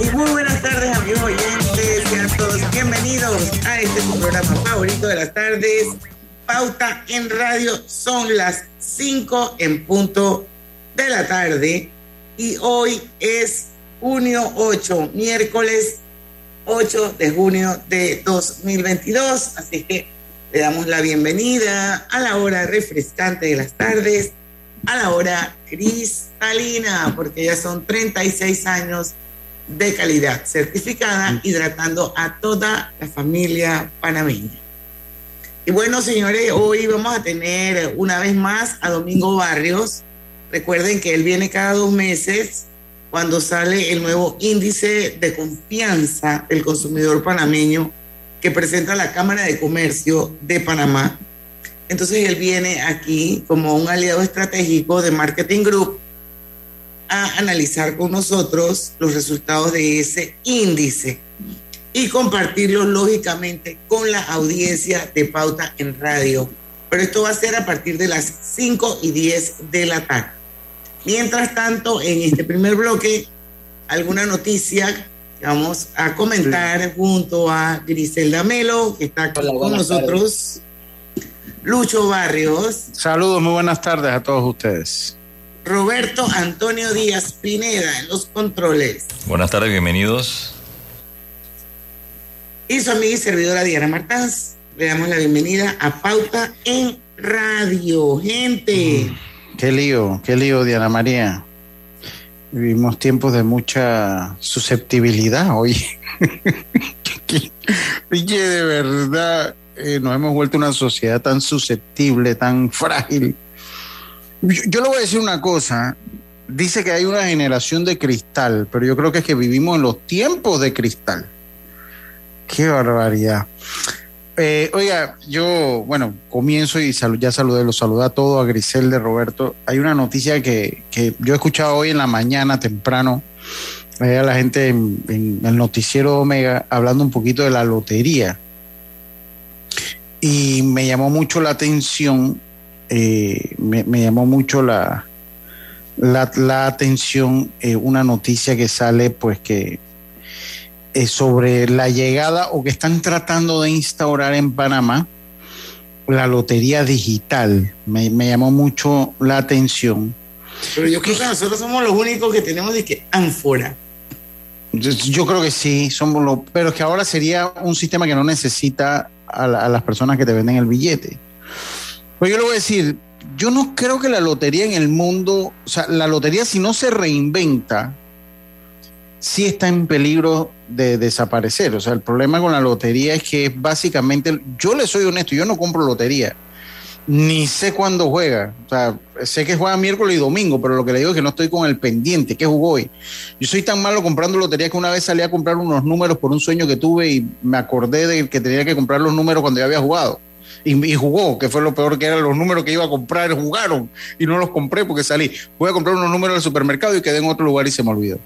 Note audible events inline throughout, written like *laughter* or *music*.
Y muy buenas tardes, amigos oyentes. Sean todos bienvenidos a este su programa favorito de las tardes. Pauta en radio. Son las 5 en punto de la tarde. Y hoy es junio 8, miércoles 8 de junio de 2022. Así que le damos la bienvenida a la hora refrescante de las tardes, a la hora cristalina, porque ya son 36 años de calidad certificada, hidratando a toda la familia panameña. Y bueno, señores, hoy vamos a tener una vez más a Domingo Barrios. Recuerden que él viene cada dos meses cuando sale el nuevo índice de confianza del consumidor panameño que presenta la Cámara de Comercio de Panamá. Entonces él viene aquí como un aliado estratégico de Marketing Group a analizar con nosotros los resultados de ese índice y compartirlos lógicamente con la audiencia de Pauta en Radio. Pero esto va a ser a partir de las 5 y 10 de la tarde. Mientras tanto, en este primer bloque, alguna noticia que vamos a comentar junto a Griselda Melo, que está con nosotros. Lucho Barrios. Saludos, muy buenas tardes a todos ustedes. Roberto Antonio Díaz Pineda en los controles. Buenas tardes, bienvenidos. Y su amiga y servidora Diana Martás. Le damos la bienvenida a Pauta en Radio. Gente. Mm, qué lío, qué lío, Diana María. Vivimos tiempos de mucha susceptibilidad hoy. *laughs* Oye, de verdad, eh, nos hemos vuelto una sociedad tan susceptible, tan frágil. Yo, yo, le voy a decir una cosa. Dice que hay una generación de cristal, pero yo creo que es que vivimos en los tiempos de cristal. Qué barbaridad. Eh, oiga, yo, bueno, comienzo y ya saludé, los saluda a todos, a Grisel de Roberto. Hay una noticia que, que, yo he escuchado hoy en la mañana temprano, eh, a la gente en, en, el noticiero Omega hablando un poquito de la lotería. Y me llamó mucho la atención, eh, me, me, llamó mucho la, la, la atención eh, una noticia que sale, pues que eh, sobre la llegada o que están tratando de instaurar en Panamá la lotería digital. Me, me llamó mucho la atención. Pero yo creo que nosotros somos los únicos que tenemos de que ánfora. Yo, yo creo que sí, somos los, pero es que ahora sería un sistema que no necesita a, la, a las personas que te venden el billete. Pues yo le voy a decir, yo no creo que la lotería en el mundo, o sea, la lotería si no se reinventa, sí está en peligro de desaparecer. O sea, el problema con la lotería es que básicamente, yo le soy honesto, yo no compro lotería, ni sé cuándo juega. O sea, sé que juega miércoles y domingo, pero lo que le digo es que no estoy con el pendiente, que jugó hoy. Yo soy tan malo comprando lotería que una vez salí a comprar unos números por un sueño que tuve y me acordé de que tenía que comprar los números cuando ya había jugado. Y, y, jugó, que fue lo peor que eran los números que iba a comprar, jugaron y no los compré porque salí. Voy a comprar unos números del supermercado y quedé en otro lugar y se me olvidó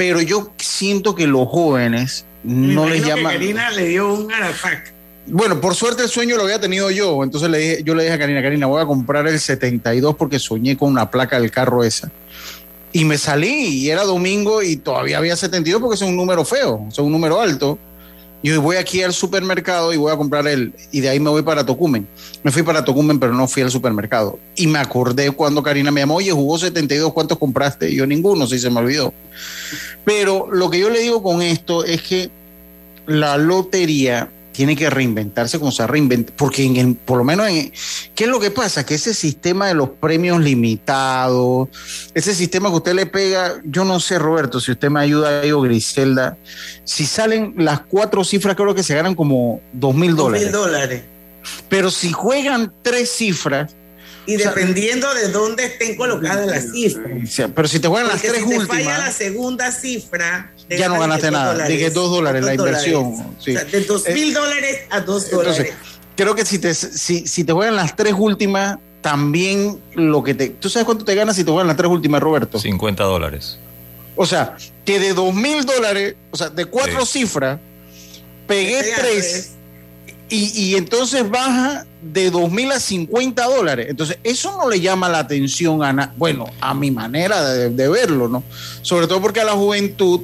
pero yo siento que los jóvenes no les llaman. Karina le dio un ataque. Bueno, por suerte el sueño lo había tenido yo, entonces le dije, yo le dije a Karina, Karina, voy a comprar el 72 porque soñé con una placa del carro esa. Y me salí y era domingo y todavía había 72 porque es un número feo, es un número alto. Y voy aquí al supermercado y voy a comprar el, y de ahí me voy para Tocumen. Me fui para Tocumen, pero no fui al supermercado. Y me acordé cuando Karina me llamó, oye, jugó 72, ¿cuántos compraste? Yo ninguno, sí se me olvidó. Pero lo que yo le digo con esto es que la lotería tiene que reinventarse como se ha reinventado, porque en el, por lo menos, en, ¿qué es lo que pasa? Que ese sistema de los premios limitados, ese sistema que usted le pega, yo no sé, Roberto, si usted me ayuda ahí o Griselda, si salen las cuatro cifras, creo que se ganan como dos mil dólares. mil dólares. Pero si juegan tres cifras, y dependiendo o sea, de dónde estén colocadas las cifras. Pero si te juegan las tres si últimas. te falla la segunda cifra. Ya no ganaste nada. Dije dos dólares la inversión. Dólares. Sí. O sea, de dos mil eh, dólares a dos entonces, dólares. Creo que si te, si, si te juegan las tres últimas, también lo que te. ¿Tú sabes cuánto te ganas si te juegan las tres últimas, Roberto? 50 dólares. O sea, que de dos mil dólares, o sea, de cuatro sí. cifras, pegué tres. Y, y, entonces baja de 2 mil a 50 dólares. Entonces, eso no le llama la atención a, na bueno, a mi manera de, de, verlo, ¿no? Sobre todo porque a la juventud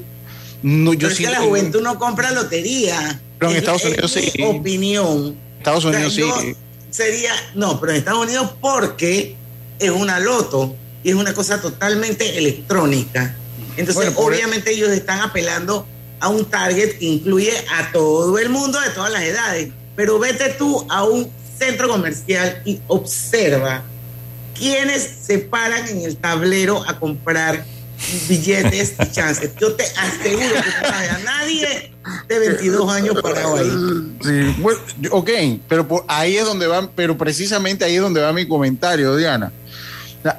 No, yo Pero es que la juventud no compra lotería. Pero en Es- Estados es Unidos mi sí. opinión. Estados O sea, Unidos yo sí. Sería, no, pero en Estados Unidos porque es una loto y es una cosa totalmente electrónica. Entonces, Bueno, e- obviamente ellos están apelando a un target que incluye a todo el mundo de todas las edades. Pero vete tú a un centro comercial y observa quiénes se paran en el tablero a comprar billetes y chances. Yo te aseguro que no hay a nadie de 22 años parado ahí. Sí, bueno, ok, pero por- ahí es donde va, pero precisamente ahí es donde va mi comentario, Diana.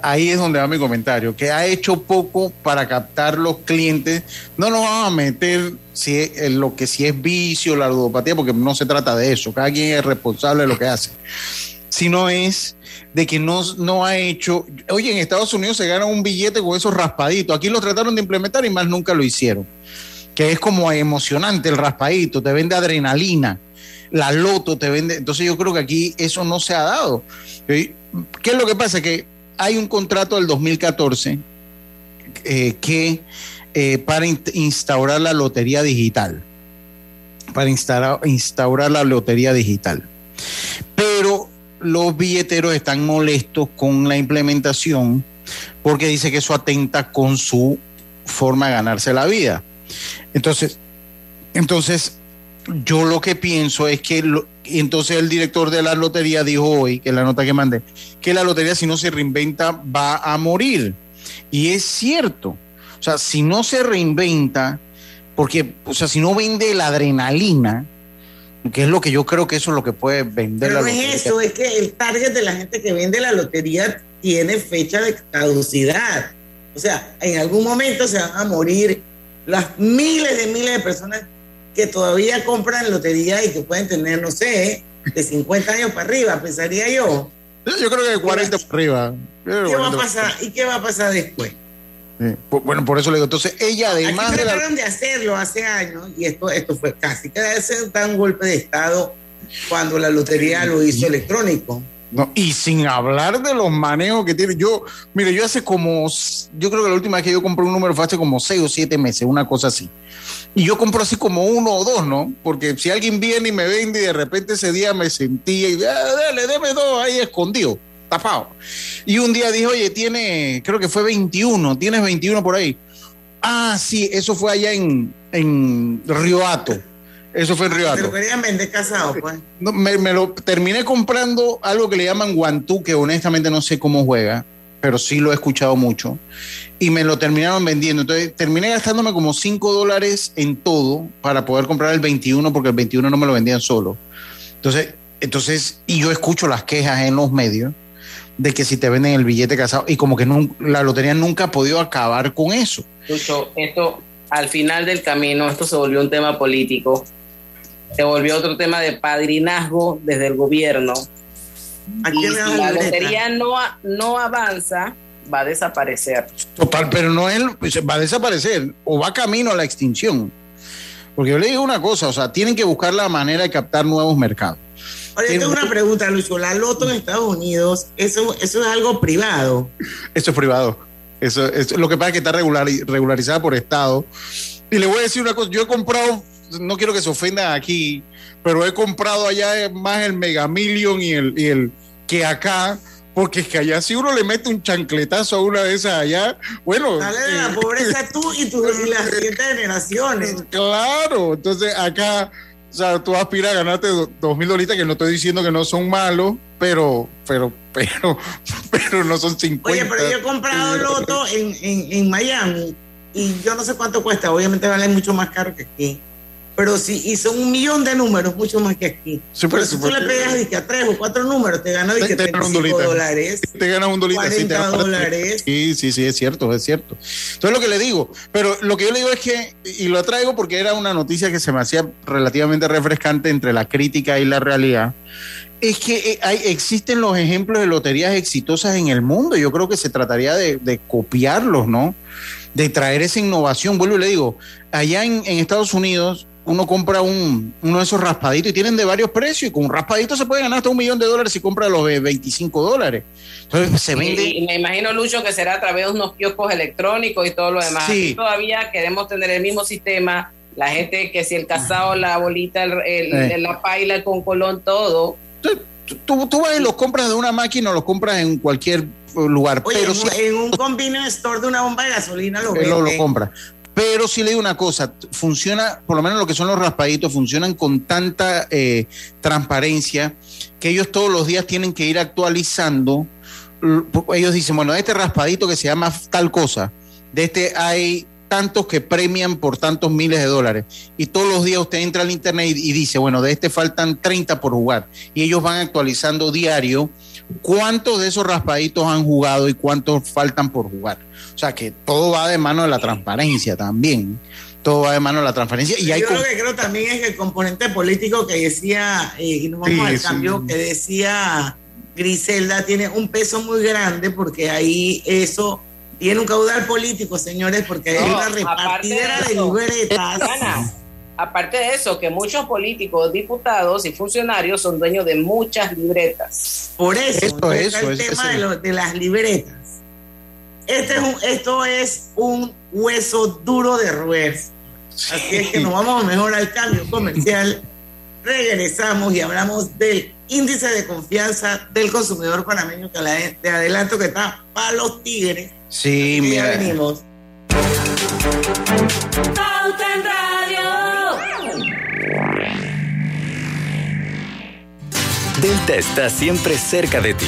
Ahí es donde va mi comentario, que ha hecho poco para captar los clientes. No nos vamos a meter si es, en lo que si es vicio, la ludopatía, porque no se trata de eso. Cada quien es responsable de lo que hace. Sino es de que no, no ha hecho. Oye, en Estados Unidos se gana un billete con esos raspaditos. Aquí lo trataron de implementar y más nunca lo hicieron que es como emocionante el raspadito, te vende adrenalina, la loto te vende, entonces yo creo que aquí eso no se ha dado. ¿Qué es lo que pasa? Que hay un contrato del 2014 eh, que eh, para in- instaurar la lotería digital, para instaurar, instaurar la lotería digital. Pero los billeteros están molestos con la implementación porque dice que eso atenta con su forma de ganarse la vida. Entonces, entonces yo lo que pienso es que lo- entonces el director de la lotería dijo hoy, que es la nota que mandé, que la lotería si no se reinventa va a morir. Y es cierto. O sea, si no se reinventa, porque, o sea, si no vende la adrenalina, que es lo que yo creo que eso es lo que puede vender Pero la no lotería. es eso, es que el target de la gente que vende la lotería tiene fecha de caducidad. O sea, en algún momento se van a morir las miles de miles de personas que todavía compran lotería y que pueden tener, no sé, de 50 años para arriba, pensaría yo. Yo creo que de 40 para arriba. ¿Qué va a 40 pasar? ¿Y qué va a pasar después? Sí. Bueno, por eso le digo. Entonces, ella, además Aquí de la. trataron de hacerlo hace años y esto, esto fue casi que se da un golpe de Estado cuando la lotería lo hizo electrónico. No, y sin hablar de los manejos que tiene. Yo, mire, yo hace como, yo creo que la última vez que yo compré un número fue hace como seis o siete meses, una cosa así. Y yo compro así como uno o dos, ¿no? Porque si alguien viene y me vende y de repente ese día me sentía y, ah, dale, deme dos ahí escondido, tapado. Y un día dije, oye, tiene, creo que fue 21, tienes 21 por ahí. Ah, sí, eso fue allá en, en Río Hato. Eso fue en Río Te Hato. lo querían vender casado, pues. *laughs* No, me, me lo terminé comprando algo que le llaman guantú, que honestamente no sé cómo juega, pero sí lo he escuchado mucho. Y me lo terminaron vendiendo. Entonces terminé gastándome como 5 dólares en todo para poder comprar el 21, porque el 21 no me lo vendían solo. Entonces, entonces y yo escucho las quejas en los medios de que si te venden el billete casado, y como que nun- la lotería nunca ha podido acabar con eso. Lucho, esto al final del camino, esto se volvió un tema político, se volvió otro tema de padrinazgo desde el gobierno. ¿A Y si la lotería no, no avanza, va a desaparecer. Total, pero no es, pues, va a desaparecer o va camino a la extinción. Porque yo le digo una cosa, o sea, tienen que buscar la manera de captar nuevos mercados. Sí, tengo una pregunta, Lucho. La loto en Estados Unidos, eso, eso es algo privado. Esto es privado. Eso, es lo que pasa es que está regular, regularizada por Estado. Y le voy a decir una cosa, yo he comprado, no quiero que se ofendan aquí, pero he comprado allá más el Mega Million y el, y el que acá, porque es que allá si uno le mete un chancletazo a una de esas allá, bueno... Sale de la eh, pobreza tú y, tu, y las *laughs* siguientes generaciones. Claro, entonces acá, o sea, tú aspiras a ganarte do- dos mil dolitas, que no estoy diciendo que no son malos, pero, pero, pero, *laughs* pero no son 50. Oye, pero yo he comprado loto en, en, en Miami y yo no sé cuánto cuesta. Obviamente vale mucho más caro que aquí. Pero sí, y son un millón de números, mucho más que aquí. Sí, pero pues, si tú le porque- pegas dizque, a tres o cuatro números, te ganas Te- te ganas un 35 dolita. dólares. Te ganas un dolita. sí, te 40 dólares. Sí, sí, sí, es cierto, es cierto. Entonces lo que le digo, pero lo que yo le digo es que, y lo traigo porque era una noticia que se me hacía relativamente refrescante entre la crítica y la realidad, es que eh, hay, existen los ejemplos de loterías exitosas en el mundo. Yo creo que se trataría de, de copiarlos, ¿no? De traer esa innovación. Vuelvo y le digo, allá en, en Estados Unidos uno compra un, uno de esos raspaditos y tienen de varios precios y con un raspadito se puede ganar hasta un millón de dólares si compra los de 25 dólares. Entonces se vende... Y, me imagino, Lucho, que será a través de unos kioscos electrónicos y todo lo demás. Sí. todavía queremos tener el mismo sistema. La gente que si el casado, la bolita, el, el- la paila, el concolón, todo. Tú, tú vas y los compras de una máquina o los compras en cualquier eh, lugar, Oye, pero en, si un- en un convenience store de una bomba de gasolina lo Él lo, lo compra. Pero sí le digo una cosa, funciona, por lo menos lo que son los raspaditos, funcionan con tanta eh, transparencia que ellos todos los días tienen que ir actualizando. Ellos dicen, bueno, este raspadito que se llama tal cosa, de este hay tantos que premian por tantos miles de dólares. Y todos los días usted entra al internet y, y dice, bueno, de este faltan 30 por jugar. Y ellos van actualizando diario cuántos de esos raspaditos han jugado y cuántos faltan por jugar. O sea que todo va de mano de la transparencia también. Todo va de mano de la transparencia. Y hay Yo com- lo que creo también es que el componente político que decía, eh, y nos vamos Sí, al sí. cambio, que decía Griselda, tiene un peso muy grande porque ahí eso tiene un caudal político, señores, porque hay No, una aparte repartidera de de eso, libretas. Ana, aparte de eso, que muchos políticos, diputados y funcionarios son dueños de muchas libretas. Por eso, Eso, entonces eso, el eso, tema de, lo- de las libretas. Este es un, esto es un hueso duro de roer. Así es que nos vamos mejor al cambio comercial. Regresamos y hablamos del índice de confianza del consumidor panameño, que la- te adelanto que está para los tigres. Sí, Y ya mira. venimos. Pauta en Radio. Delta está siempre cerca de ti,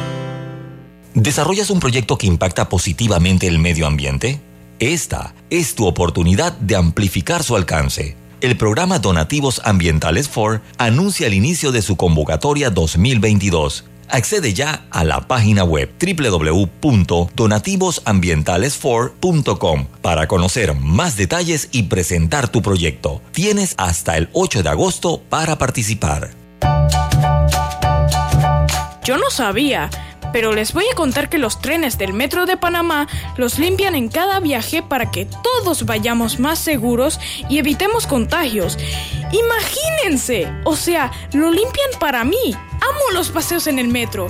¿Desarrollas un proyecto que impacta positivamente el medio ambiente? Esta es tu oportunidad de amplificar su alcance. El programa Donativos Ambientales 4 anuncia el inicio de su convocatoria 2022. Accede ya a la página web www.donativosambientales4.com para conocer más detalles y presentar tu proyecto. Tienes hasta el 8 de agosto para participar. Yo no sabía, pero les voy a contar que los trenes del Metro de Panamá los limpian en cada viaje para que todos vayamos más seguros y evitemos contagios. Imagínense, o sea, lo limpian para mí. Amo los paseos en el metro.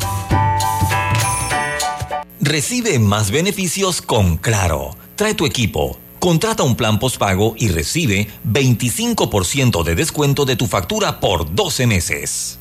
Recibe más beneficios con Claro. Trae tu equipo. Contrata un plan postpago y recibe 25% de descuento de tu factura por 12 meses.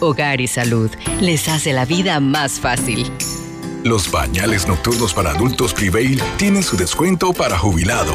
Hogar y Salud les hace la vida más fácil. Los pañales nocturnos para adultos Prevail tienen su descuento para jubilado.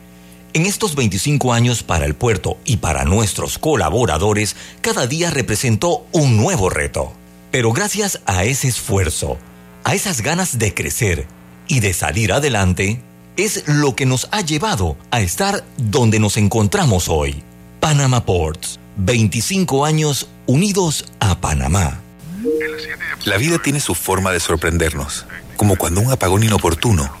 En estos 25 años para el puerto y para nuestros colaboradores, cada día representó un nuevo reto. Pero gracias a ese esfuerzo, a esas ganas de crecer y de salir adelante es lo que nos ha llevado a estar donde nos encontramos hoy. Panama Ports, 25 años unidos a Panamá. La vida tiene su forma de sorprendernos, como cuando un apagón inoportuno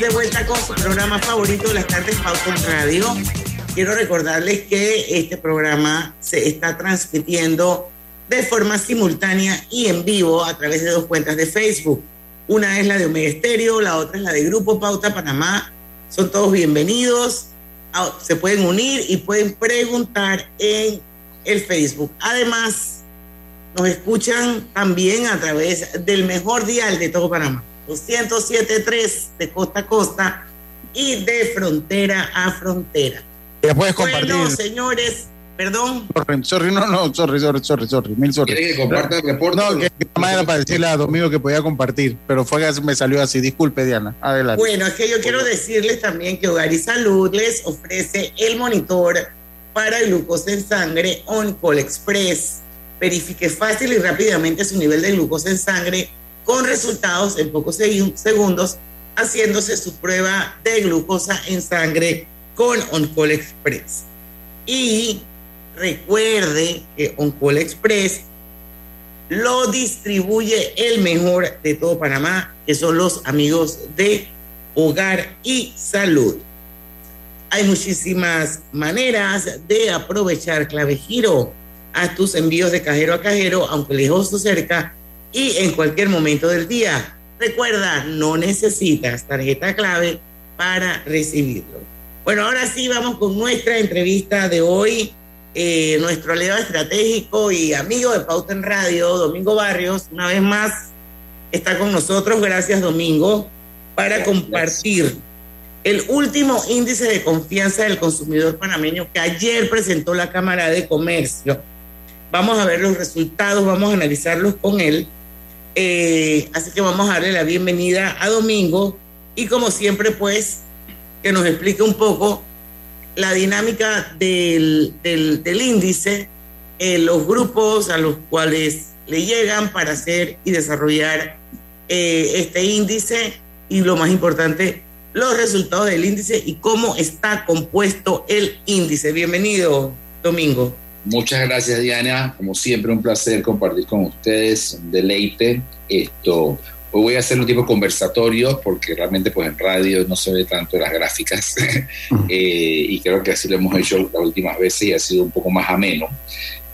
De vuelta con su programa favorito las tardes Pauta en Radio. Quiero recordarles que este programa se está transmitiendo de forma simultánea y en vivo a través de dos cuentas de Facebook. Una es la de Omega Estéreo, la otra es la de Grupo Pauta Panamá. Son todos bienvenidos. Ah, Se pueden unir y pueden preguntar en el Facebook. Además, nos escuchan también a través del mejor dial de todo Panamá, 207.3 de costa a costa y de frontera a frontera. Ya puedes compartir. Bueno, señores, perdón. Sorry, sorry, no, no, sorry, sorry, sorry, sorry, mil sorry. ¿Quiere que comparta el reporte? No, que nada más era para decirle a Domingo que podía compartir, pero fue que me salió así. Disculpe, Diana. Adelante. Bueno, es que yo quiero decirles también que Hogar y Salud les ofrece el monitor para glucosa en sangre OnCall Express. Verifique fácil y rápidamente su nivel de glucosa en sangre con resultados en pocos segu- segundos haciéndose su prueba de glucosa en sangre con OnCall Express. Y recuerde que OnCall Express lo distribuye el mejor de todo Panamá, que son los amigos de Hogar y Salud. Hay muchísimas maneras de aprovechar clave giro a tus envíos de cajero a cajero, aunque lejos o cerca, y en cualquier momento del día. Recuerda, no necesitas tarjeta clave para recibirlo. Bueno, ahora sí vamos con nuestra entrevista de hoy. Eh, nuestro aliado estratégico y amigo de Pauta en Radio, Domingo Barrios, una vez más está con nosotros. Gracias, Domingo, para compartir el último índice de confianza del consumidor panameño que ayer presentó la Cámara de Comercio. Vamos a ver los resultados, vamos a analizarlos con él. Eh, así que vamos a darle la bienvenida a Domingo y como siempre, pues, que nos explique un poco la dinámica del, del, índice, eh, los grupos a los cuales le llegan para hacer y desarrollar eh, este índice y lo más importante, los resultados del índice y cómo está compuesto el índice. Bienvenido, Domingo. Muchas gracias, Diana. Como siempre, un placer compartir con ustedes, un deleite. Esto, hoy voy a hacer un tipo de conversatorio porque realmente pues en radio no se ve tanto las gráficas *laughs* eh, y creo que así lo hemos hecho las últimas veces y ha sido un poco más ameno.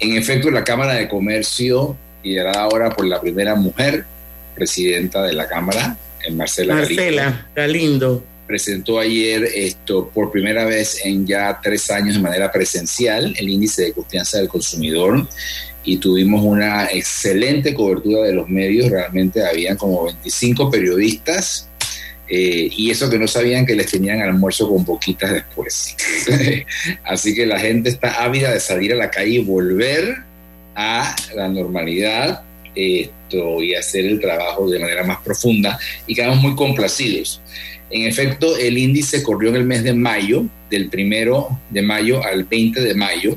En efecto, la Cámara de Comercio, liderada ahora por la primera mujer presidenta de la Cámara, eh, Marcela, Galindo, Marcela, Galindo. Presentó ayer esto por primera vez en ya tres años de manera presencial, el índice de confianza del consumidor, y tuvimos una excelente cobertura de los medios, realmente habían como 25 periodistas, eh, y eso que no sabían que les tenían almuerzo con poquitas después. *laughs* Así que la gente está ávida de salir a la calle y volver a la normalidad esto, y hacer el trabajo de manera más profunda y quedamos muy complacidos. En efecto, el índice corrió en el mes de mayo, del primero de mayo al 20 de mayo,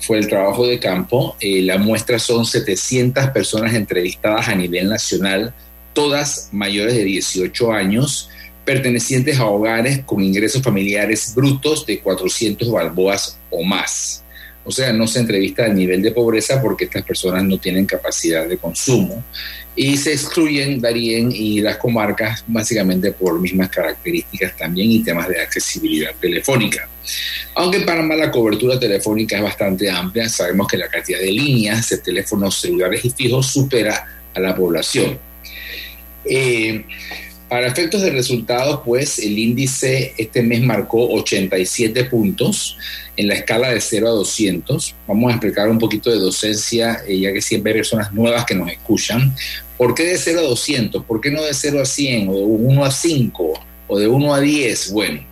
fue el trabajo de campo. Eh, la muestra son 700 personas entrevistadas a nivel nacional, todas mayores de 18 años, pertenecientes a hogares con ingresos familiares brutos de 400 balboas o más. O sea, no se entrevista al nivel de pobreza porque estas personas no tienen capacidad de consumo y se excluyen Darien y las comarcas básicamente por mismas características también y temas de accesibilidad telefónica. Aunque en Panamá la cobertura telefónica es bastante amplia, sabemos que la cantidad de líneas de teléfonos celulares y fijos supera a la población. Eh, para efectos de resultados, pues el índice este mes marcó 87 puntos en la escala de 0 a 200. Vamos a explicar un poquito de docencia, eh, ya que siempre hay personas nuevas que nos escuchan. ¿Por qué de 0 a 200? ¿Por qué no de 0 a 100 o de 1 a 5 o de 1 a 10? Bueno,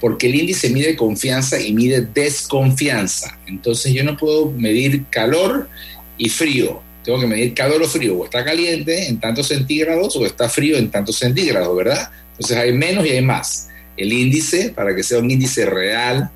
porque el índice mide confianza y mide desconfianza. Entonces yo no puedo medir calor y frío tengo que medir calor o frío, o está caliente en tantos centígrados o está frío en tantos centígrados, ¿verdad? Entonces hay menos y hay más. El índice, para que sea un índice real,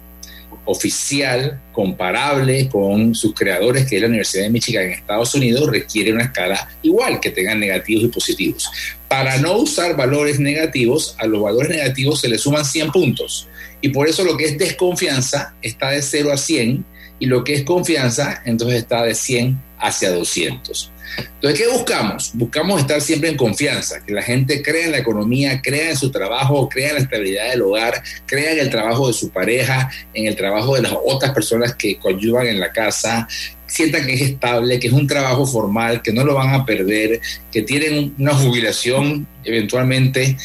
oficial, comparable con sus creadores, que es la Universidad de Michigan en Estados Unidos, requiere una escala igual, que tengan negativos y positivos. Para no usar valores negativos, a los valores negativos se le suman 100 puntos. Y por eso lo que es desconfianza está de 0 a 100 y lo que es confianza entonces está de 100 hacia 200. Entonces, ¿qué buscamos? Buscamos estar siempre en confianza, que la gente crea en la economía, crea en su trabajo, crea en la estabilidad del hogar, crea en el trabajo de su pareja, en el trabajo de las otras personas que coadyuvan en la casa, sientan que es estable, que es un trabajo formal, que no lo van a perder, que tienen una jubilación eventualmente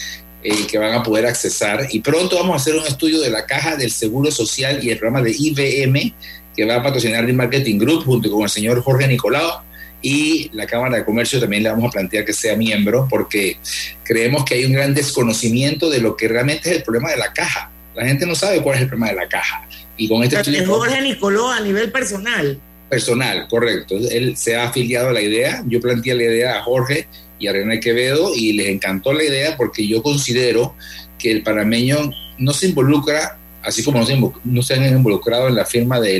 eh, que van a poder accesar. Y pronto vamos a hacer un estudio de la caja del Seguro Social y el programa de IBM que va a patrocinar el Marketing Group junto con el señor Jorge Nicolau y la Cámara de Comercio también le vamos a plantear que sea miembro porque creemos que hay un gran desconocimiento de lo que realmente es el problema de la caja. La gente no sabe cuál es el problema de la caja. Y con este. Jorge Nicoló a nivel personal. Personal, correcto. Él se ha afiliado a la idea. Yo planteé la idea a Jorge y a René Quevedo y les encantó la idea porque yo considero que el panameño no se involucra así como no se, no se, han involucrado en la firma de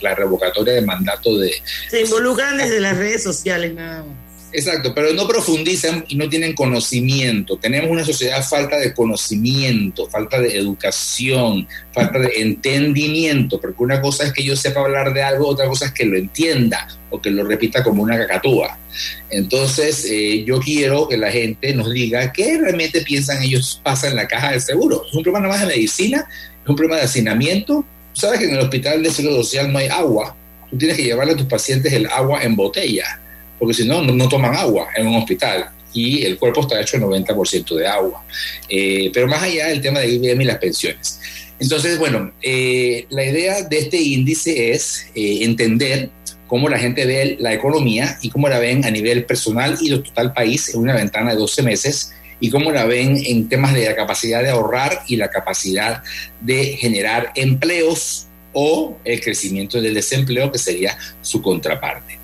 la, revocatoria de mandato de... Se involucran desde las redes sociales nada más. Exacto, pero no profundizan y no tienen conocimiento. Tenemos una sociedad falta de conocimiento, falta de educación, falta de entendimiento, porque una cosa es que yo sepa hablar de algo, otra cosa es que lo entienda o que lo repita como una cacatúa. Entonces, eh, yo quiero que la gente nos diga qué realmente piensan ellos pasa en la caja del seguro. ¿Es un problema más de medicina? ¿Es un problema de hacinamiento? ¿Sabes que en el hospital de seguro social no hay agua? Tú tienes que llevarle a tus pacientes el agua en botella porque si no, no toman agua en un hospital y el cuerpo está hecho el 90% de agua. Eh, pero más allá del tema de IBM y las pensiones. Entonces, bueno, eh, la idea de este índice es eh, entender cómo la gente ve la economía y cómo la ven a nivel personal y del total país en una ventana de 12 meses y cómo la ven en temas de la capacidad de ahorrar y la capacidad de generar empleos o el crecimiento del desempleo, que sería su contraparte.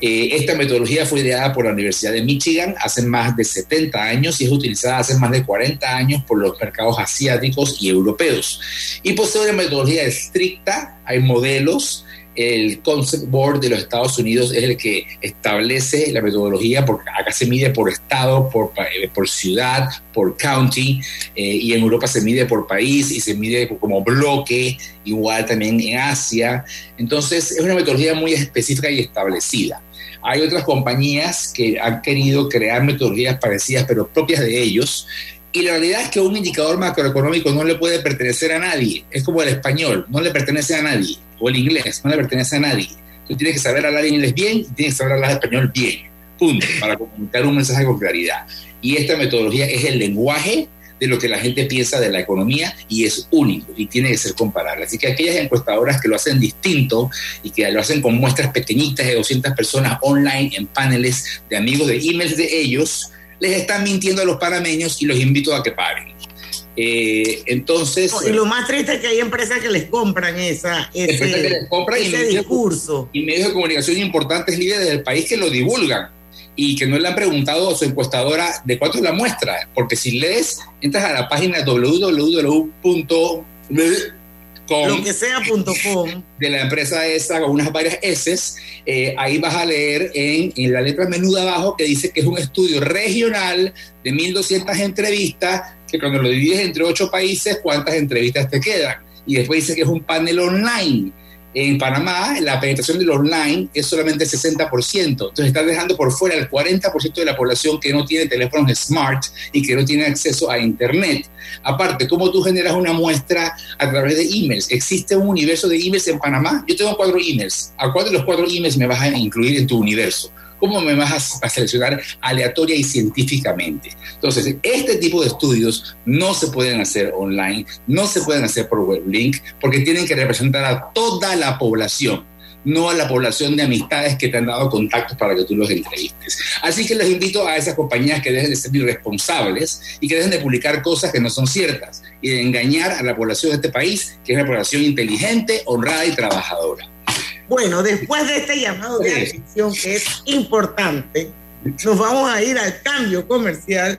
Eh, esta metodología fue ideada por la Universidad de Michigan hace más de 70 años y es utilizada hace más de 40 años por los mercados asiáticos y europeos. Y posee una metodología estricta, hay modelos el Concept Board de los Estados Unidos es el que establece la metodología, porque acá se mide por estado, por, eh, por ciudad, por county, eh, y en Europa se mide por país y se mide como bloque, igual también en Asia. Entonces es una metodología muy específica y establecida. Hay otras compañías que han querido crear metodologías parecidas, pero propias de ellos, y la realidad es que un indicador macroeconómico no le puede pertenecer a nadie. Es como el español, no le pertenece a nadie. O el inglés, no le pertenece a nadie. Tú tienes que saber hablar inglés bien y tienes que saber hablar español bien. Punto. Para comunicar un mensaje con claridad. Y esta metodología es el lenguaje de lo que la gente piensa de la economía y es único y tiene que ser comparable. Así que aquellas encuestadoras que lo hacen distinto y que lo hacen con muestras pequeñitas de 200 personas online en paneles de amigos de emails de ellos, les están mintiendo a los panameños y los invito a que paren. Eh, entonces. y lo más triste es que hay empresas que les compran esa, ese, compran y discurso. Y medios de comunicación importantes líderes del país que lo divulgan y que no le han preguntado a su encuestadora de cuánto es la muestra. Porque si lees, entras a la página www com. Lo que sea.com. De la empresa esa con unas varias S. Eh, ahí vas a leer en, en la letra menuda abajo que dice que es un estudio regional de 1.200 entrevistas, que cuando lo divides entre ocho países, ¿cuántas entrevistas te quedan? Y después dice que es un panel online. En Panamá, la penetración del online es solamente el 60%. Entonces, están dejando por fuera el 40% de la población que no tiene teléfonos smart y que no tiene acceso a Internet. Aparte, ¿cómo tú generas una muestra a través de emails? ¿Existe un universo de emails en Panamá? Yo tengo cuatro emails. ¿A cuál de los cuatro emails me vas a incluir en tu universo? ¿Cómo me vas a, seleccionar aleatoria y científicamente? Entonces, este tipo de estudios no se pueden hacer online, no se pueden hacer por weblink, porque tienen que representar a toda la población no a la población de amistades que te han dado contactos para que tú los entrevistes. Así que les invito a esas compañías que dejen de ser irresponsables y que dejen de publicar cosas que no son ciertas y de engañar a la población de este país, que es una población inteligente, honrada y trabajadora. Bueno, después de este llamado de atención que es importante, nos vamos a ir al cambio comercial.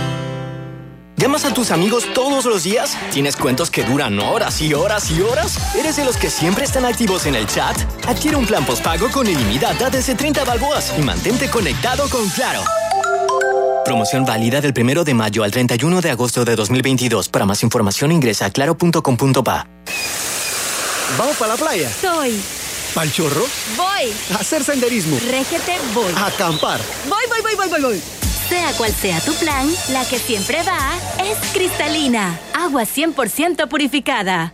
¿Llamas a tus amigos todos los días? ¿Tienes cuentos que duran horas y horas y horas? ¿Eres de los que siempre están activos en el chat? Adquiere un plan postpago con ilimitada desde 30 balboas y mantente conectado con Claro. Promoción válida del 1 de mayo al 31 de agosto de 2022. Para más información ingresa a claro.com.pa. ¿Vamos para la playa? Soy. ¿Pal chorro? Voy. A hacer senderismo. Régete, voy. A acampar. Voy, voy, voy, voy, voy, voy. Sea cual sea tu plan, la que siempre va es cristalina. Agua 100% purificada.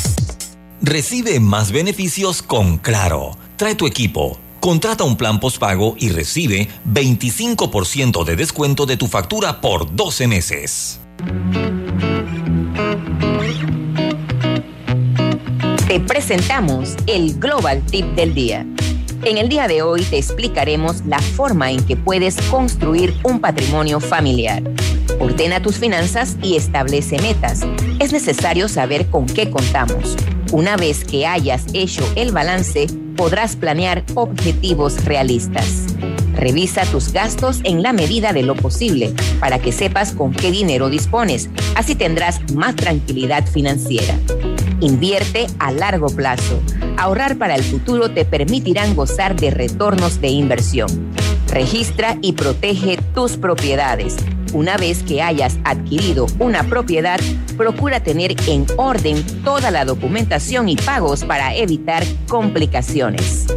Recibe más beneficios con Claro. Trae tu equipo. Contrata un plan postpago y recibe 25% de descuento de tu factura por 12 meses. Te presentamos el Global Tip del Día. En el día de hoy te explicaremos la forma en que puedes construir un patrimonio familiar. Ordena tus finanzas y establece metas. Es necesario saber con qué contamos. Una vez que hayas hecho el balance, podrás planear objetivos realistas. Revisa tus gastos en la medida de lo posible para que sepas con qué dinero dispones. Así tendrás más tranquilidad financiera. Invierte a largo plazo. Ahorrar para el futuro te permitirán gozar de retornos de inversión. Registra y protege tus propiedades. Una vez que hayas adquirido una propiedad, procura tener en orden toda la documentación y pagos para evitar complicaciones.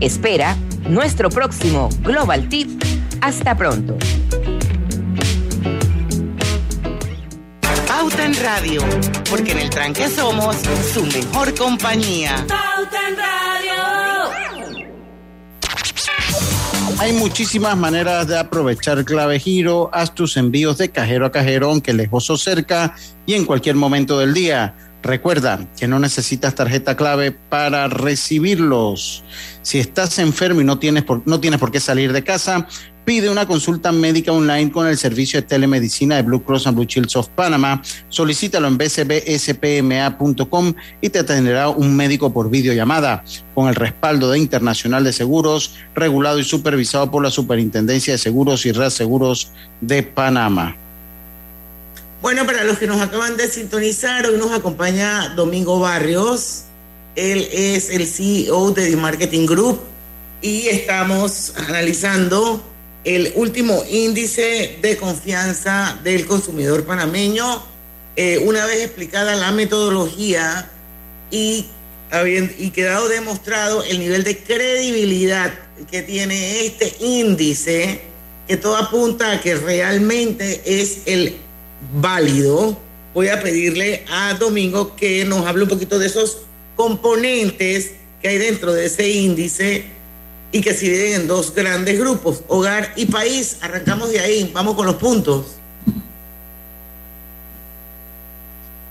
Espera nuestro próximo Global Tip. Hasta pronto. Pauta en Radio, porque en el tranque somos su mejor compañía. Pauta en Radio. Hay muchísimas maneras de aprovechar Clave Giro. Haz tus envíos de cajero a cajero, aunque lejos o cerca, y en cualquier momento del día. Recuerda que no necesitas tarjeta clave para recibirlos. Si estás enfermo y no tienes por, no tienes por qué salir de casa, pide una consulta médica online con el servicio de telemedicina de Blue Cross and Blue Shields of Panama. Solicítalo en bcbspma.com y te atenderá un médico por videollamada con el respaldo de Internacional de Seguros, regulado y supervisado por la Superintendencia de Seguros y Reaseguros de Panamá. Bueno, para los que nos acaban de sintonizar, hoy nos acompaña Domingo Barrios. Él es el CEO de The Marketing Group y estamos analizando el último índice de confianza del consumidor panameño. Eh, una vez explicada la metodología y, y quedado demostrado el nivel de credibilidad que tiene este índice, que todo apunta a que realmente es el válido, voy a pedirle a Domingo que nos hable un poquito de esos componentes que hay dentro de ese índice y que se dividen en dos grandes grupos, hogar y país. Arrancamos de ahí, vamos con los puntos.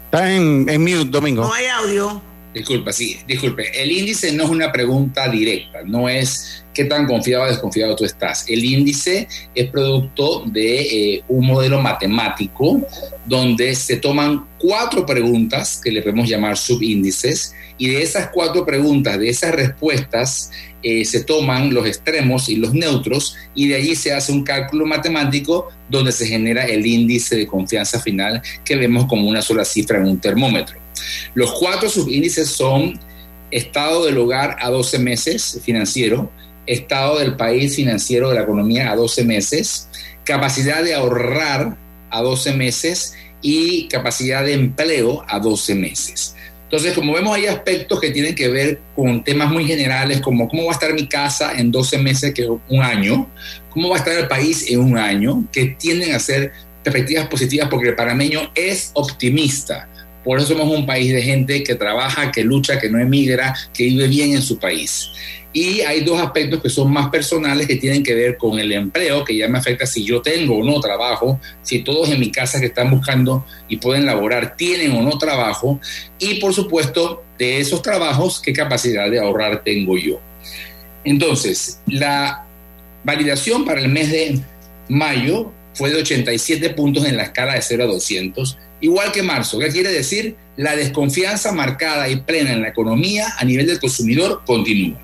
Está en, en mute, Domingo. No hay audio. Disculpa, sí, disculpe. El índice no es una pregunta directa, no es qué tan confiado o desconfiado tú estás. El índice es producto de eh, un modelo matemático donde se toman cuatro preguntas que le podemos llamar subíndices y de esas cuatro preguntas, de esas respuestas, eh, se toman los extremos y los neutros y de allí se hace un cálculo matemático donde se genera el índice de confianza final que vemos como una sola cifra en un termómetro. Los cuatro subíndices son estado del hogar a 12 meses financiero, estado del país financiero de la economía a 12 meses, capacidad de ahorrar a 12 meses y capacidad de empleo a 12 meses. Entonces, como vemos, hay aspectos que tienen que ver con temas muy generales, como cómo va a estar mi casa en 12 meses, que es un año, cómo va a estar el país en un año, que tienden a ser perspectivas positivas porque el panameño es optimista. Por eso somos un país de gente que trabaja, que lucha, que no emigra, que vive bien en su país. Y hay dos aspectos que son más personales que tienen que ver con el empleo, que ya me afecta si yo tengo o no trabajo, si todos en mi casa que están buscando y pueden laborar tienen o no trabajo. Y por supuesto, de esos trabajos, qué capacidad de ahorrar tengo yo. Entonces, la validación para el mes de mayo fue de 87 puntos en la escala de 0 a 200 igual que marzo. ¿Qué quiere decir? La desconfianza marcada y plena en la economía a nivel del consumidor continúa.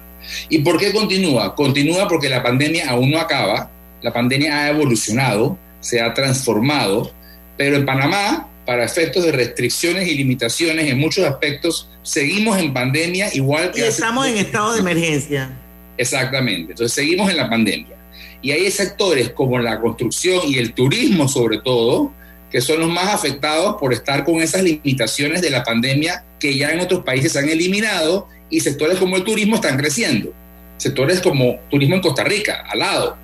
¿Y por qué continúa? Continúa porque la pandemia aún no acaba, la pandemia ha evolucionado, se ha transformado, pero en Panamá, para efectos de restricciones y limitaciones en muchos aspectos, seguimos en pandemia igual que... Y estamos en estado de emergencia. Exactamente, entonces seguimos en la pandemia. Y hay sectores como la construcción y el turismo sobre todo, que son los más afectados por estar con esas limitaciones de la pandemia que ya en otros países se han eliminado y sectores como el turismo están creciendo. Sectores como turismo en Costa Rica, al lado,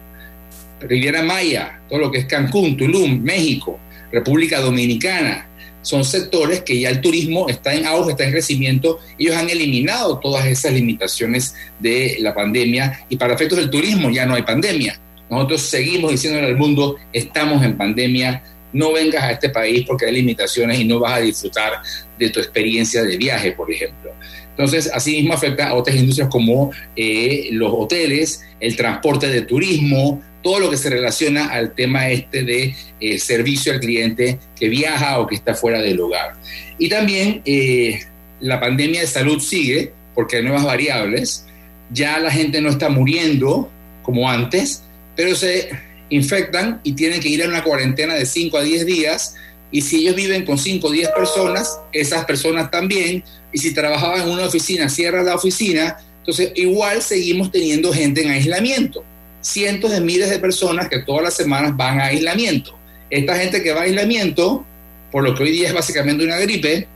Riviera Maya, todo lo que es Cancún, Tulum, México, República Dominicana, son sectores que ya el turismo está en auge, está en crecimiento. Ellos han eliminado todas esas limitaciones de la pandemia y para efectos del turismo ya no hay pandemia. Nosotros seguimos diciéndole al mundo, estamos en pandemia, no vengas a este país porque hay limitaciones y no vas a disfrutar de tu experiencia de viaje, por ejemplo. Entonces, asimismo afecta a otras industrias como eh, los hoteles, el transporte de turismo, todo lo que se relaciona al tema este de eh, servicio al cliente que viaja o que está fuera del hogar. Y también eh, la pandemia de salud sigue porque hay nuevas variables. Ya la gente no está muriendo como antes, pero se infectan y tienen que ir a una cuarentena de 5 a 10 días. Y si ellos viven con 5 o 10 personas, esas personas también. Y si trabajaban en una oficina, cierra la oficina. Entonces, igual seguimos teniendo gente en aislamiento. Cientos de miles de personas que todas las semanas van a aislamiento. Esta gente que va a aislamiento, por lo que hoy día es básicamente una gripe,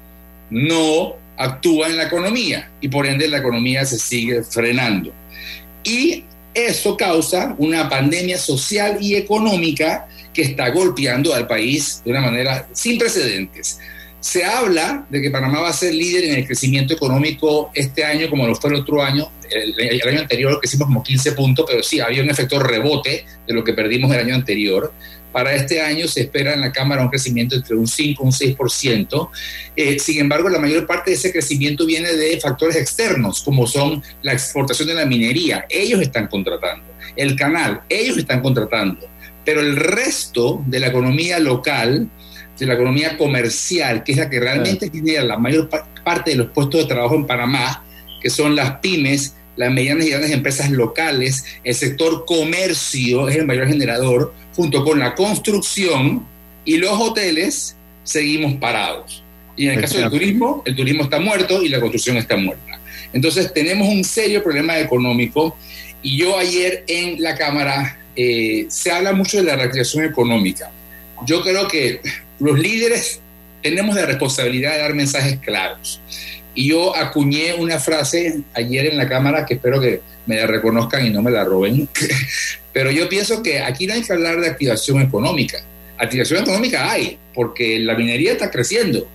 no actúa en la economía y por ende la economía se sigue frenando. Y eso causa una pandemia social y económica que está golpeando al país de una manera sin precedentes. Se habla de que Panamá va a ser líder en el crecimiento económico este año como lo fue el otro año. El, año anterior crecimos como 15 puntos, pero sí, había un efecto rebote de lo que perdimos el año anterior. Para este año se espera en la Cámara un crecimiento entre un 5 y un 6%. Eh, sin embargo, la mayor parte de ese crecimiento viene de factores externos, como son la exportación de la minería. Ellos están contratando. El canal, ellos están contratando. Pero el resto de la economía local, de la economía comercial, que es la que realmente tiene la mayor parte de los puestos de trabajo en Panamá, que son las pymes, las medianas y grandes empresas locales, el sector comercio es el mayor generador, junto con la construcción y los hoteles, seguimos parados. Y en el caso del turismo, el turismo está muerto y la construcción está muerta. Entonces tenemos un serio problema económico y yo ayer en la Cámara eh, se habla mucho de la reactivación económica. Yo creo que los líderes tenemos la responsabilidad de dar mensajes claros. Y yo acuñé una frase ayer en la Cámara que espero que me la reconozcan y no me la roben. *laughs* Pero yo pienso que aquí no hay que hablar de activación económica. Activación económica hay, porque la minería está creciendo,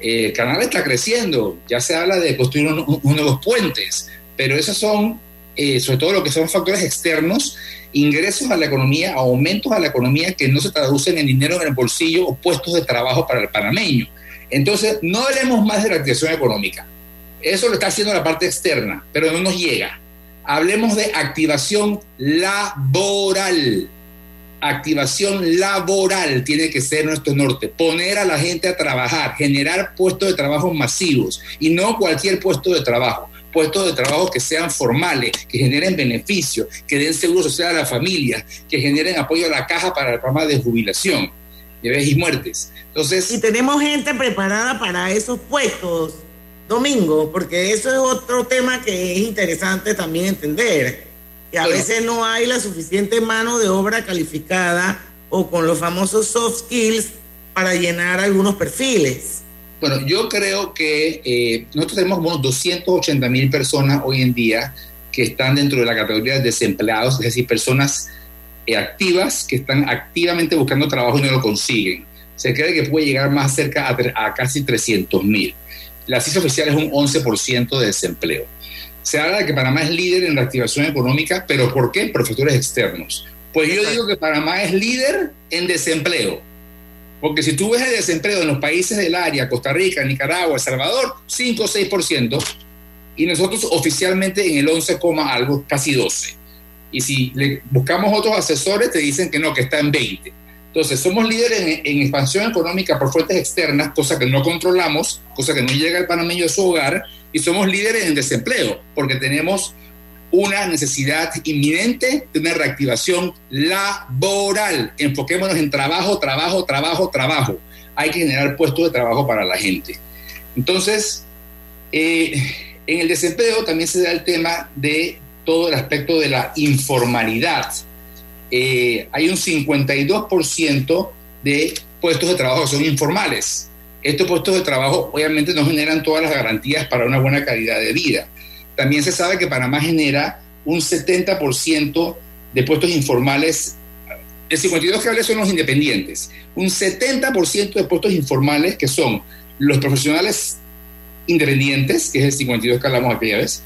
el canal está creciendo, ya se habla de construir unos nuevos puentes, pero esos son, eh, sobre todo lo que son factores externos, ingresos a la economía, aumentos a la economía que no se traducen en dinero en el bolsillo o puestos de trabajo para el panameño. Entonces, no hablemos más de la activación económica. Eso lo está haciendo la parte externa, pero no nos llega. Hablemos de activación laboral. Activación laboral tiene que ser nuestro norte. Poner a la gente a trabajar, generar puestos de trabajo masivos y no cualquier puesto de trabajo. Puestos de trabajo que sean formales, que generen beneficios, que den seguro social a la familia, que generen apoyo a la caja para el programa de jubilación, y muertes. Entonces, y tenemos gente preparada para esos puestos, Domingo, porque eso es otro tema que es interesante también entender, que a Bueno. veces no hay la suficiente mano de obra calificada o con los famosos soft skills para llenar algunos perfiles. Bueno, yo creo que eh, nosotros tenemos unos 280 mil personas hoy en día que están dentro de la categoría de desempleados, es decir, personas activas que están activamente buscando trabajo y no lo consiguen. Se cree que puede llegar más cerca a, a casi 300 mil. La cifra oficial es un 11% de desempleo. Se habla de que Panamá es líder en la activación económica, pero ¿por qué? Por factores externos. Pues yo digo que Panamá es líder en desempleo. Porque si tú ves el desempleo en los países del área, Costa Rica, Nicaragua, El Salvador, 5 o 6%, y nosotros oficialmente en el 11, coma algo, casi 12. Y si le buscamos otros asesores, te dicen que no, que está en 20. Entonces, somos líderes en, expansión económica por fuentes externas, cosa que no controlamos, cosa que no llega al panameño a su hogar, y somos líderes en desempleo, porque tenemos una necesidad inminente de una reactivación laboral. Enfoquémonos en trabajo, trabajo, trabajo, trabajo. Hay que generar puestos de trabajo para la gente. Entonces, eh, en el desempleo también se da el tema de todo el aspecto de la informalidad. Eh, hay un 52% de puestos de trabajo que son informales. Estos puestos de trabajo obviamente no generan todas las garantías para una buena calidad de vida. También se sabe que Panamá genera un 70% de puestos informales. El 52 que hablé son los independientes. Un 70% de puestos informales que son los profesionales independientes, que es el 52 que hablamos aquella vez,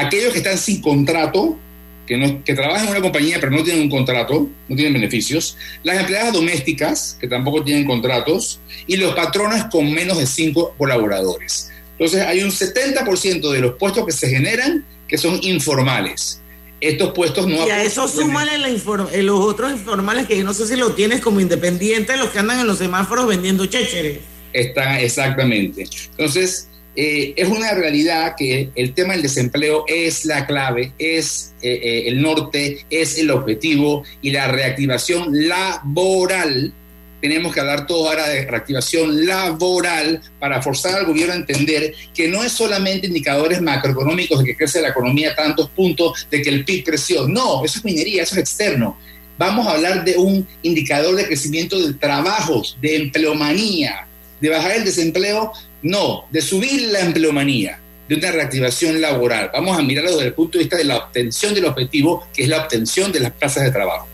aquellos que están sin contrato, que, no, que trabajan en una compañía pero no tienen un contrato, no tienen beneficios, las empleadas domésticas, que tampoco tienen contratos, y los patrones con menos de cinco colaboradores. Entonces hay un 70% de los puestos que se generan que son informales. estos puestos no Y a eso súmale eh, los otros informales que yo no sé si lo tienes como independiente, los que andan en los semáforos vendiendo chécheres. Está exactamente. Entonces, eh, es una realidad que el tema del desempleo es la clave, es eh, eh, el norte, es el objetivo y la reactivación laboral. Tenemos que hablar todos ahora de reactivación laboral para forzar al gobierno a entender que no es solamente indicadores macroeconómicos de que crece la economía a tantos puntos, de que el PIB creció. No, eso es minería, eso es externo. Vamos a hablar de un indicador de crecimiento de trabajos, de empleomanía, de bajar el desempleo, no, de subir la empleomanía, de una reactivación laboral. Vamos a mirarlo desde el punto de vista de la obtención del objetivo, que es la obtención de las plazas de trabajo.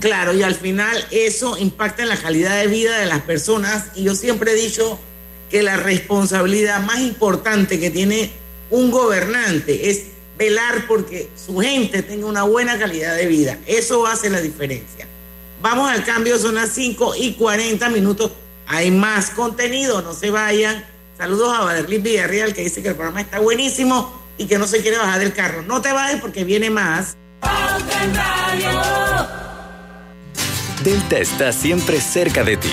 Claro, y al final eso impacta en la calidad de vida de las personas. Y yo siempre he dicho que la responsabilidad más importante que tiene un gobernante es velar porque su gente tenga una buena calidad de vida. Eso hace la diferencia. Vamos al cambio, son las 5 y 40 minutos. Hay más contenido, no se vayan. Saludos a Valerlin Villarreal que dice que el programa está buenísimo y que no se quiere bajar del carro. No te vayas porque viene más. Delta está siempre cerca de ti,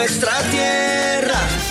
nuestra tierra.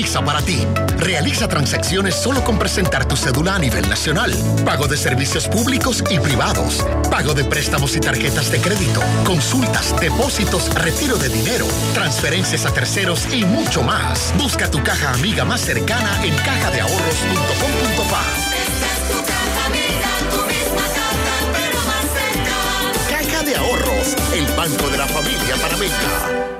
para ti. Realiza transacciones solo con presentar tu cédula a nivel nacional. Pago de servicios públicos y privados. Pago de préstamos y tarjetas de crédito. Consultas, depósitos, retiro de dinero, transferencias a terceros y mucho más. Busca tu caja amiga más cercana en cajadeahorros.com.pa. Caja de Ahorros, el banco de la familia panameña.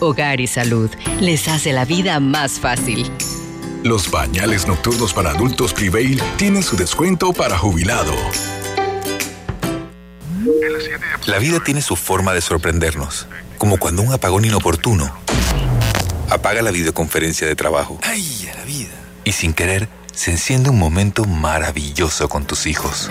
Hogar y Salud les hace la vida más fácil. Los bañales nocturnos para adultos Prevail tienen su descuento para jubilado. La vida tiene su forma de sorprendernos, como cuando un apagón inoportuno apaga la videoconferencia de trabajo. ¡Ay, a la vida! Y sin querer, se enciende un momento maravilloso con tus hijos.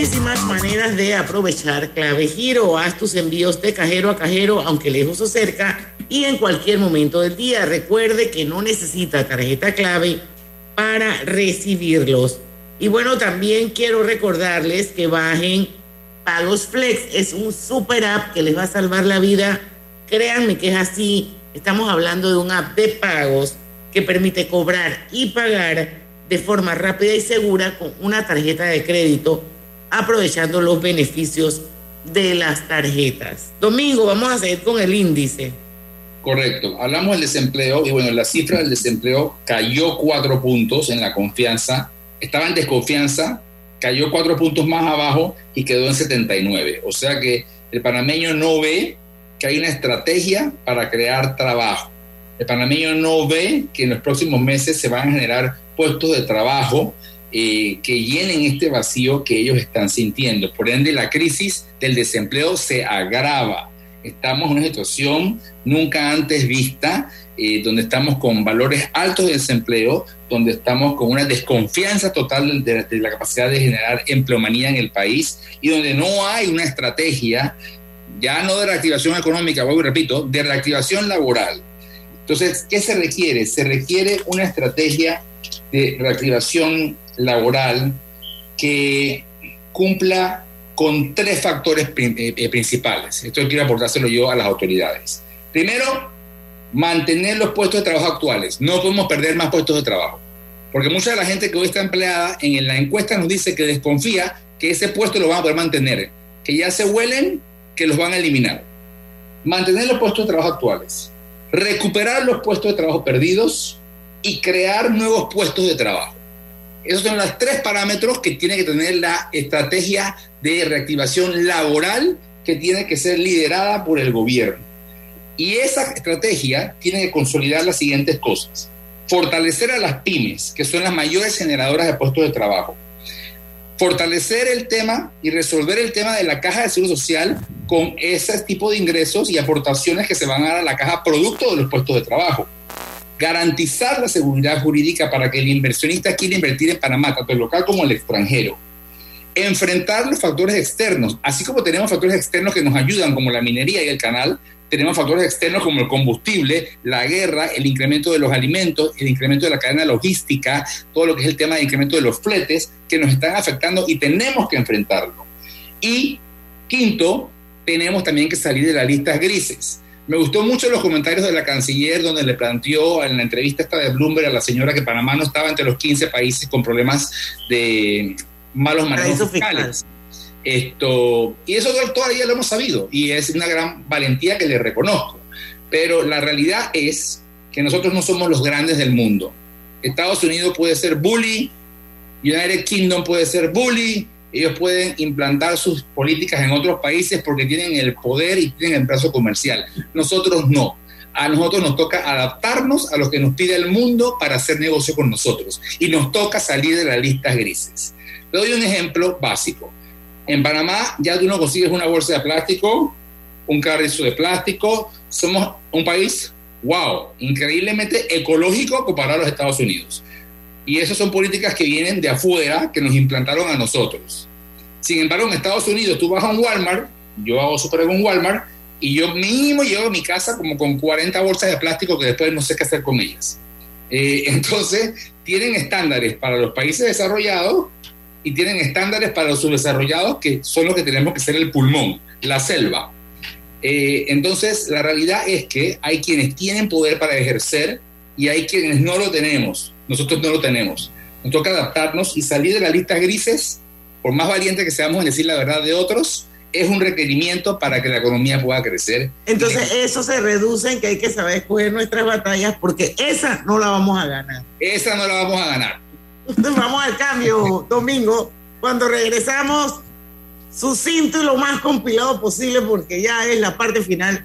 Muchísimas maneras de aprovechar Clave Giro. Haz tus envíos de cajero a cajero, aunque lejos o cerca, y en cualquier momento del día. Recuerde que no necesita tarjeta clave para recibirlos. Y bueno, también quiero recordarles que bajen Pagos Flex. Es un super app que les va a salvar la vida. Créanme que es así. Estamos hablando de un app de pagos que permite cobrar y pagar de forma rápida y segura con una tarjeta de crédito, aprovechando los beneficios de las tarjetas. Domingo, vamos a seguir con el índice. Correcto. Hablamos del desempleo y bueno, la cifra del desempleo cayó cuatro puntos en la confianza. Estaba en desconfianza, cayó cuatro puntos más abajo y quedó en 79. O sea que el panameño no ve que hay una estrategia para crear trabajo. El panameño no ve que en los próximos meses se van a generar puestos de trabajo eh, que llenen este vacío que ellos están sintiendo. Por ende, la crisis del desempleo se agrava. Estamos en una situación nunca antes vista, eh, donde estamos con valores altos de desempleo, donde estamos con una desconfianza total de, de la capacidad de generar empleomanía en el país y donde no hay una estrategia, ya no de reactivación económica, vuelvo y repito, de reactivación laboral. Entonces, ¿qué se requiere? Se requiere una estrategia de reactivación laboral que cumpla con tres factores eh, principales. Esto quiero aportárselo yo a las autoridades. Primero, mantener los puestos de trabajo actuales. No podemos perder más puestos de trabajo. Porque mucha de la gente que hoy está empleada en la encuesta nos dice que desconfía que ese puesto lo van a poder mantener. Que ya se huelen, que los van a eliminar. Mantener los puestos de trabajo actuales. Recuperar los puestos de trabajo perdidos y crear nuevos puestos de trabajo. Esos son los tres parámetros que tiene que tener la estrategia de reactivación laboral que tiene que ser liderada por el gobierno. Y esa estrategia tiene que consolidar las siguientes cosas. Fortalecer a las pymes, que son las mayores generadoras de puestos de trabajo. Fortalecer el tema y resolver el tema de la caja de seguro social con ese tipo de ingresos y aportaciones que se van a dar a la caja producto de los puestos de trabajo garantizar la seguridad jurídica para que el inversionista quiera invertir en Panamá, tanto el local como el extranjero. Enfrentar los factores externos, así como tenemos factores externos que nos ayudan, como la minería y el canal, tenemos factores externos como el combustible, la guerra, el incremento de los alimentos, el incremento de la cadena logística, todo lo que es el tema de incremento de los fletes, que nos están afectando y tenemos que enfrentarlo. Y quinto, tenemos también que salir de las listas grises me gustó mucho los comentarios de la canciller donde le planteó en la entrevista esta de Bloomberg a la señora que Panamá no estaba entre los 15 países con problemas de malos manejos fiscales. Esto, y eso todavía lo hemos sabido y es una gran valentía que le reconozco. Pero la realidad es que nosotros no somos los grandes del mundo. Estados Unidos puede ser bully, United Kingdom puede ser bully, ellos pueden implantar sus políticas en otros países porque tienen el poder y tienen el brazo comercial. Nosotros no. A nosotros nos toca adaptarnos a lo que nos pide el mundo para hacer negocio con nosotros. Y nos toca salir de las listas grises. Le doy un ejemplo básico. En Panamá ya tú no consigues una bolsa de plástico, un carrizo de plástico. Somos un país, wow, increíblemente ecológico comparado a los Estados Unidos. Y esas son políticas que vienen de afuera, que nos implantaron a nosotros. Sin embargo, en Estados Unidos tú vas a un Walmart, yo hago super en un Walmart, y yo mínimo llevo mi casa como con 40 bolsas de plástico que después no sé qué hacer con ellas. Eh, *laughs* entonces, tienen estándares para los países desarrollados y tienen estándares para los subdesarrollados que son los que tenemos que ser el pulmón, la selva. Eh, entonces, la realidad es que hay quienes tienen poder para ejercer y hay quienes no lo tenemos. Nosotros no lo tenemos. Nos toca adaptarnos y salir de las listas grises, por más valiente que seamos en decir la verdad de otros, es un requerimiento para que la economía pueda crecer. Entonces, eso se reduce en que hay que saber escoger nuestras batallas porque esa no la vamos a ganar. Esa no la vamos a ganar. Entonces, vamos al cambio, *laughs* domingo. Cuando regresamos, sucinto y lo más compilado posible porque ya es la parte final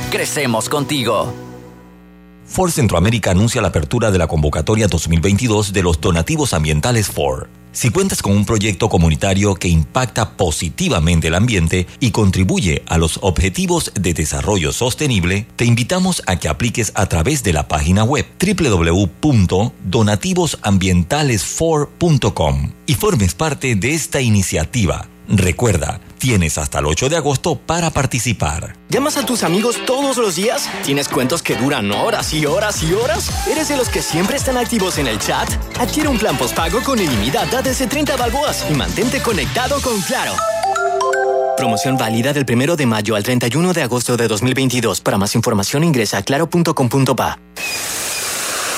crecemos contigo. Ford Centroamérica anuncia la apertura de la convocatoria 2022 de los donativos ambientales Ford. Si cuentas con un proyecto comunitario que impacta positivamente el ambiente y contribuye a los objetivos de desarrollo sostenible, te invitamos a que apliques a través de la página web www.donativosambientalesfor.com y formes parte de esta iniciativa. Recuerda, tienes hasta el 8 de agosto para participar. ¿Llamas a tus amigos todos los días? ¿Tienes cuentos que duran horas y horas y horas? ¿Eres de los que siempre están activos en el chat? Adquiere un plan postpago con ilimitada desde 30 balboas y mantente conectado con Claro. Promoción válida del 1 de mayo al 31 de agosto de 2022. Para más información ingresa a claro.com.pa.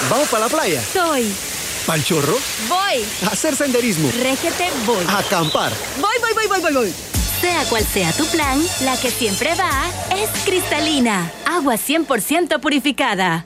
¿Vamos para la playa? Soy. ¿Pal chorro? Voy. A hacer senderismo. Régete, voy. A acampar. Voy, voy, voy, voy, voy, voy. Sea cual sea tu plan, la que siempre va es cristalina. Agua 100% purificada.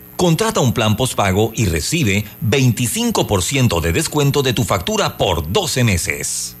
Contrata un plan postpago y recibe 25% de descuento de tu factura por 12 meses.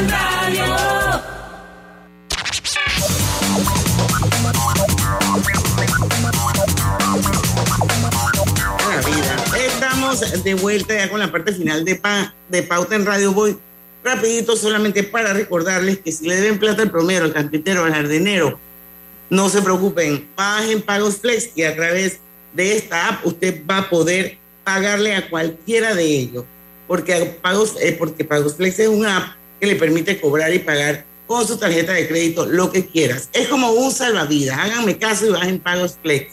En Radio. Buena vida. Estamos de vuelta ya con la parte final de, pa- de Pauta en Radio. Voy rapidito solamente para recordarles que si le deben plata al promero, al carpintero, al jardinero, no se preocupen, bajen Pagos Flex y a través de esta app usted va a poder pagarle a cualquiera de ellos. Porque Pagos, eh, porque Pagos Flex es una app que le permite cobrar y pagar con su tarjeta de crédito lo que quieras. Es como un salvavidas. Háganme caso y bajen Pagos Flex.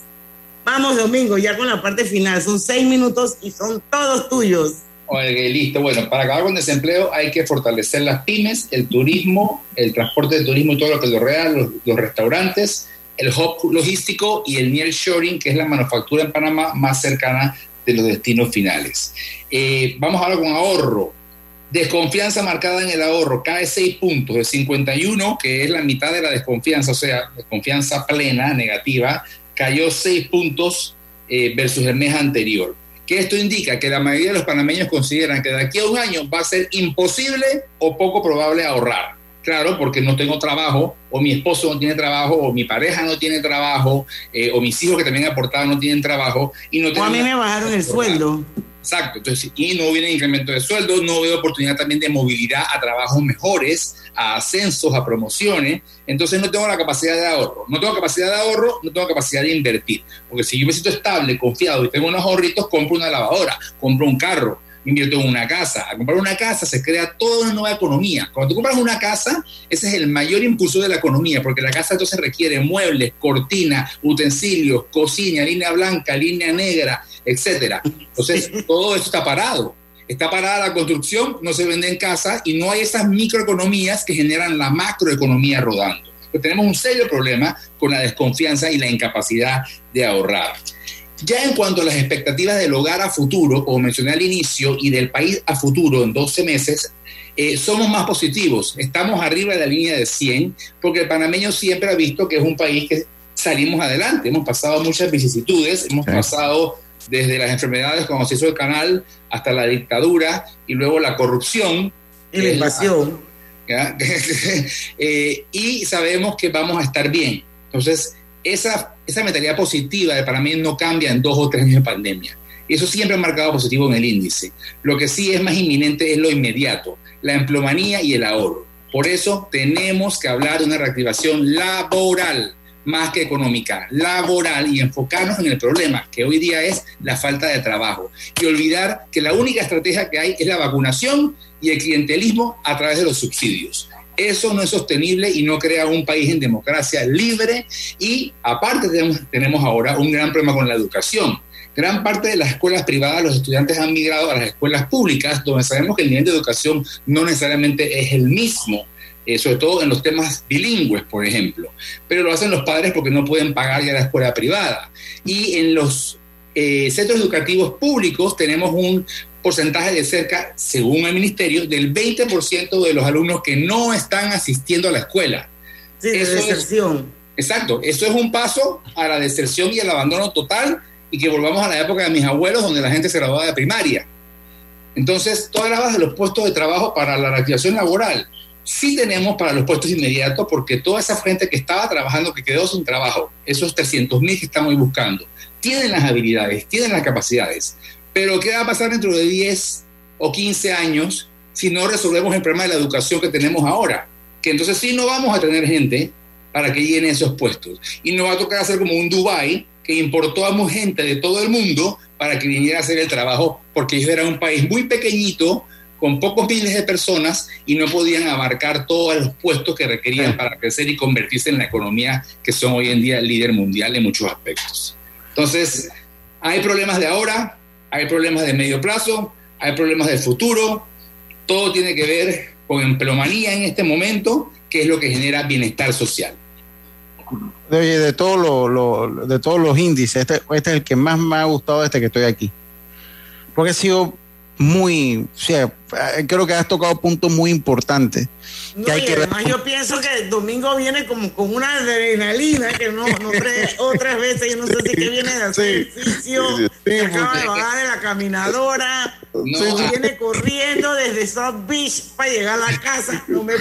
Vamos, Domingo, ya con la parte final. Son seis minutos y son todos tuyos. Oye, listo. Bueno, para acabar con desempleo hay que fortalecer las pymes, el turismo, el transporte de turismo y todo lo que lo rodea, los, restaurantes el hub logístico y el nearshoring, que es la manufactura en Panamá más cercana de los destinos finales. Eh, vamos ahora con ahorro. Desconfianza marcada en el ahorro, cae 6 puntos, de 51, que es la mitad de la desconfianza, o sea, desconfianza plena, negativa, cayó 6 puntos eh, versus el mes anterior. ¿Qué esto indica? Que la mayoría de los panameños consideran que de aquí a un año va a ser imposible o poco probable ahorrar. Claro, porque no tengo trabajo, o mi esposo no tiene trabajo, o mi pareja no tiene trabajo, eh, o mis hijos que también aportaban no tienen trabajo. Y no o a mí me bajaron el sueldo. Exacto, entonces, y no viene incremento de sueldo, no veo oportunidad también de movilidad a trabajos mejores, a ascensos, a promociones, entonces no tengo la capacidad de ahorro, no tengo capacidad de ahorro, no tengo capacidad de invertir, porque si yo me siento estable, confiado y tengo unos ahorritos, compro una lavadora, compro un carro, invierto en una casa. Al comprar una casa se crea toda una nueva economía. Cuando tú compras una casa, ese es el mayor impulso de la economía, porque la casa entonces requiere muebles, cortinas, utensilios, cocina, línea blanca, línea negra, etcétera. Entonces, *laughs* todo esto está parado. Está parada la construcción, no se vende en casa y no hay esas microeconomías que generan la macroeconomía rodando. Pues tenemos un serio problema con la desconfianza y la incapacidad de ahorrar. Ya en cuanto a las expectativas del hogar a futuro, como mencioné al inicio, y del país a futuro en 12 meses, eh, somos más positivos. Estamos arriba de la línea de 100, porque el panameño siempre ha visto que es un país que salimos adelante. Hemos pasado muchas vicisitudes, hemos pasado desde las enfermedades como se hizo el canal hasta la dictadura y luego la corrupción. Y la invasión. *laughs* *laughs* Eh, y sabemos que vamos a estar bien. Entonces, esa, esa mentalidad positiva para mí no cambia en dos o tres años de pandemia. Eso siempre ha marcado positivo en el índice. Lo que sí es más inminente es lo inmediato, la emplomanía y el ahorro. Por eso tenemos que hablar de una reactivación laboral más que económica, laboral y enfocarnos en el problema, que hoy día es la falta de trabajo. Y olvidar que la única estrategia que hay es la vacunación y el clientelismo a través de los subsidios. Eso no es sostenible y no crea un país en democracia libre. Y aparte tenemos, tenemos ahora un gran problema con la educación. Gran parte de las escuelas privadas, los estudiantes han migrado a las escuelas públicas, donde sabemos que el nivel de educación no necesariamente es el mismo. Eh, sobre todo en los temas bilingües, por ejemplo. Pero lo hacen los padres porque no pueden pagar ya la escuela privada. Y en los eh, centros educativos públicos tenemos un porcentaje de cerca, según el ministerio, del 20% de los alumnos que no están asistiendo a la escuela. Sí, de deserción. exacto, eso es un paso a la deserción y al abandono total y que volvamos a la época de mis abuelos donde la gente se graduaba de primaria. Entonces, todas las bases de los puestos de trabajo para la reactivación laboral sí tenemos para los puestos inmediatos porque toda esa gente que estaba trabajando, que quedó sin trabajo, esos 300 mil que estamos buscando, tienen las habilidades, tienen las capacidades. Pero ¿qué va a pasar dentro de 10 o 15 años si no resolvemos el problema de la educación que tenemos ahora? Que entonces sí no vamos a tener gente para que llene esos puestos. Y nos va a tocar hacer como un Dubai que importó a gente de todo el mundo para que viniera a hacer el trabajo, porque ellos eran un país muy pequeñito, con pocos miles de personas y no podían abarcar todos los puestos que requerían para crecer y convertirse en la economía que son hoy en día el líder mundial en muchos aspectos. Entonces, hay problemas de ahora, hay problemas de medio plazo, hay problemas del futuro, todo tiene que ver con empleomanía en este momento, que es lo que genera bienestar social. Oye, de, todo lo, de todos los índices, este, este, es el que más me ha gustado este que estoy aquí. Porque ha sido muy, o sea, creo que has tocado puntos muy importantes. No, y además yo pienso que el domingo viene como con una adrenalina que no, no trae *laughs* otras veces. Yo no sé si que viene de hacer ejercicio, acaba de bajar de la caminadora, no. viene corriendo desde South Beach para llegar a la casa. No me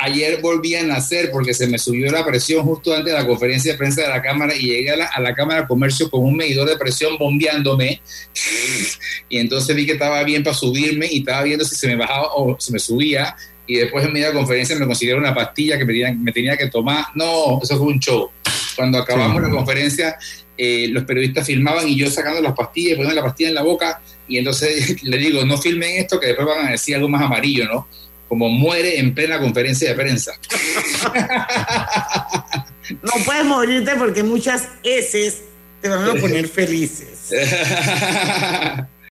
ayer volví a nacer porque se me subió la presión justo antes de la conferencia de prensa de la Cámara y llegué a la, a la Cámara de Comercio con un medidor de presión bombeándome. *laughs* y entonces vi que estaba bien para subirme y estaba viendo si se me bajaba o se me subía y después en media conferencia me consiguieron una pastilla que me tenía que tomar. No, eso fue un show. Cuando acabamos la conferencia, eh, los periodistas filmaban y yo sacando las pastillas, poniendo la pastilla en la boca y entonces *laughs* le digo, no filmen esto que después van a decir algo más amarillo, ¿no? Como muere en plena conferencia de prensa. *laughs* no puedes morirte porque muchas heces te van a *laughs* poner felices.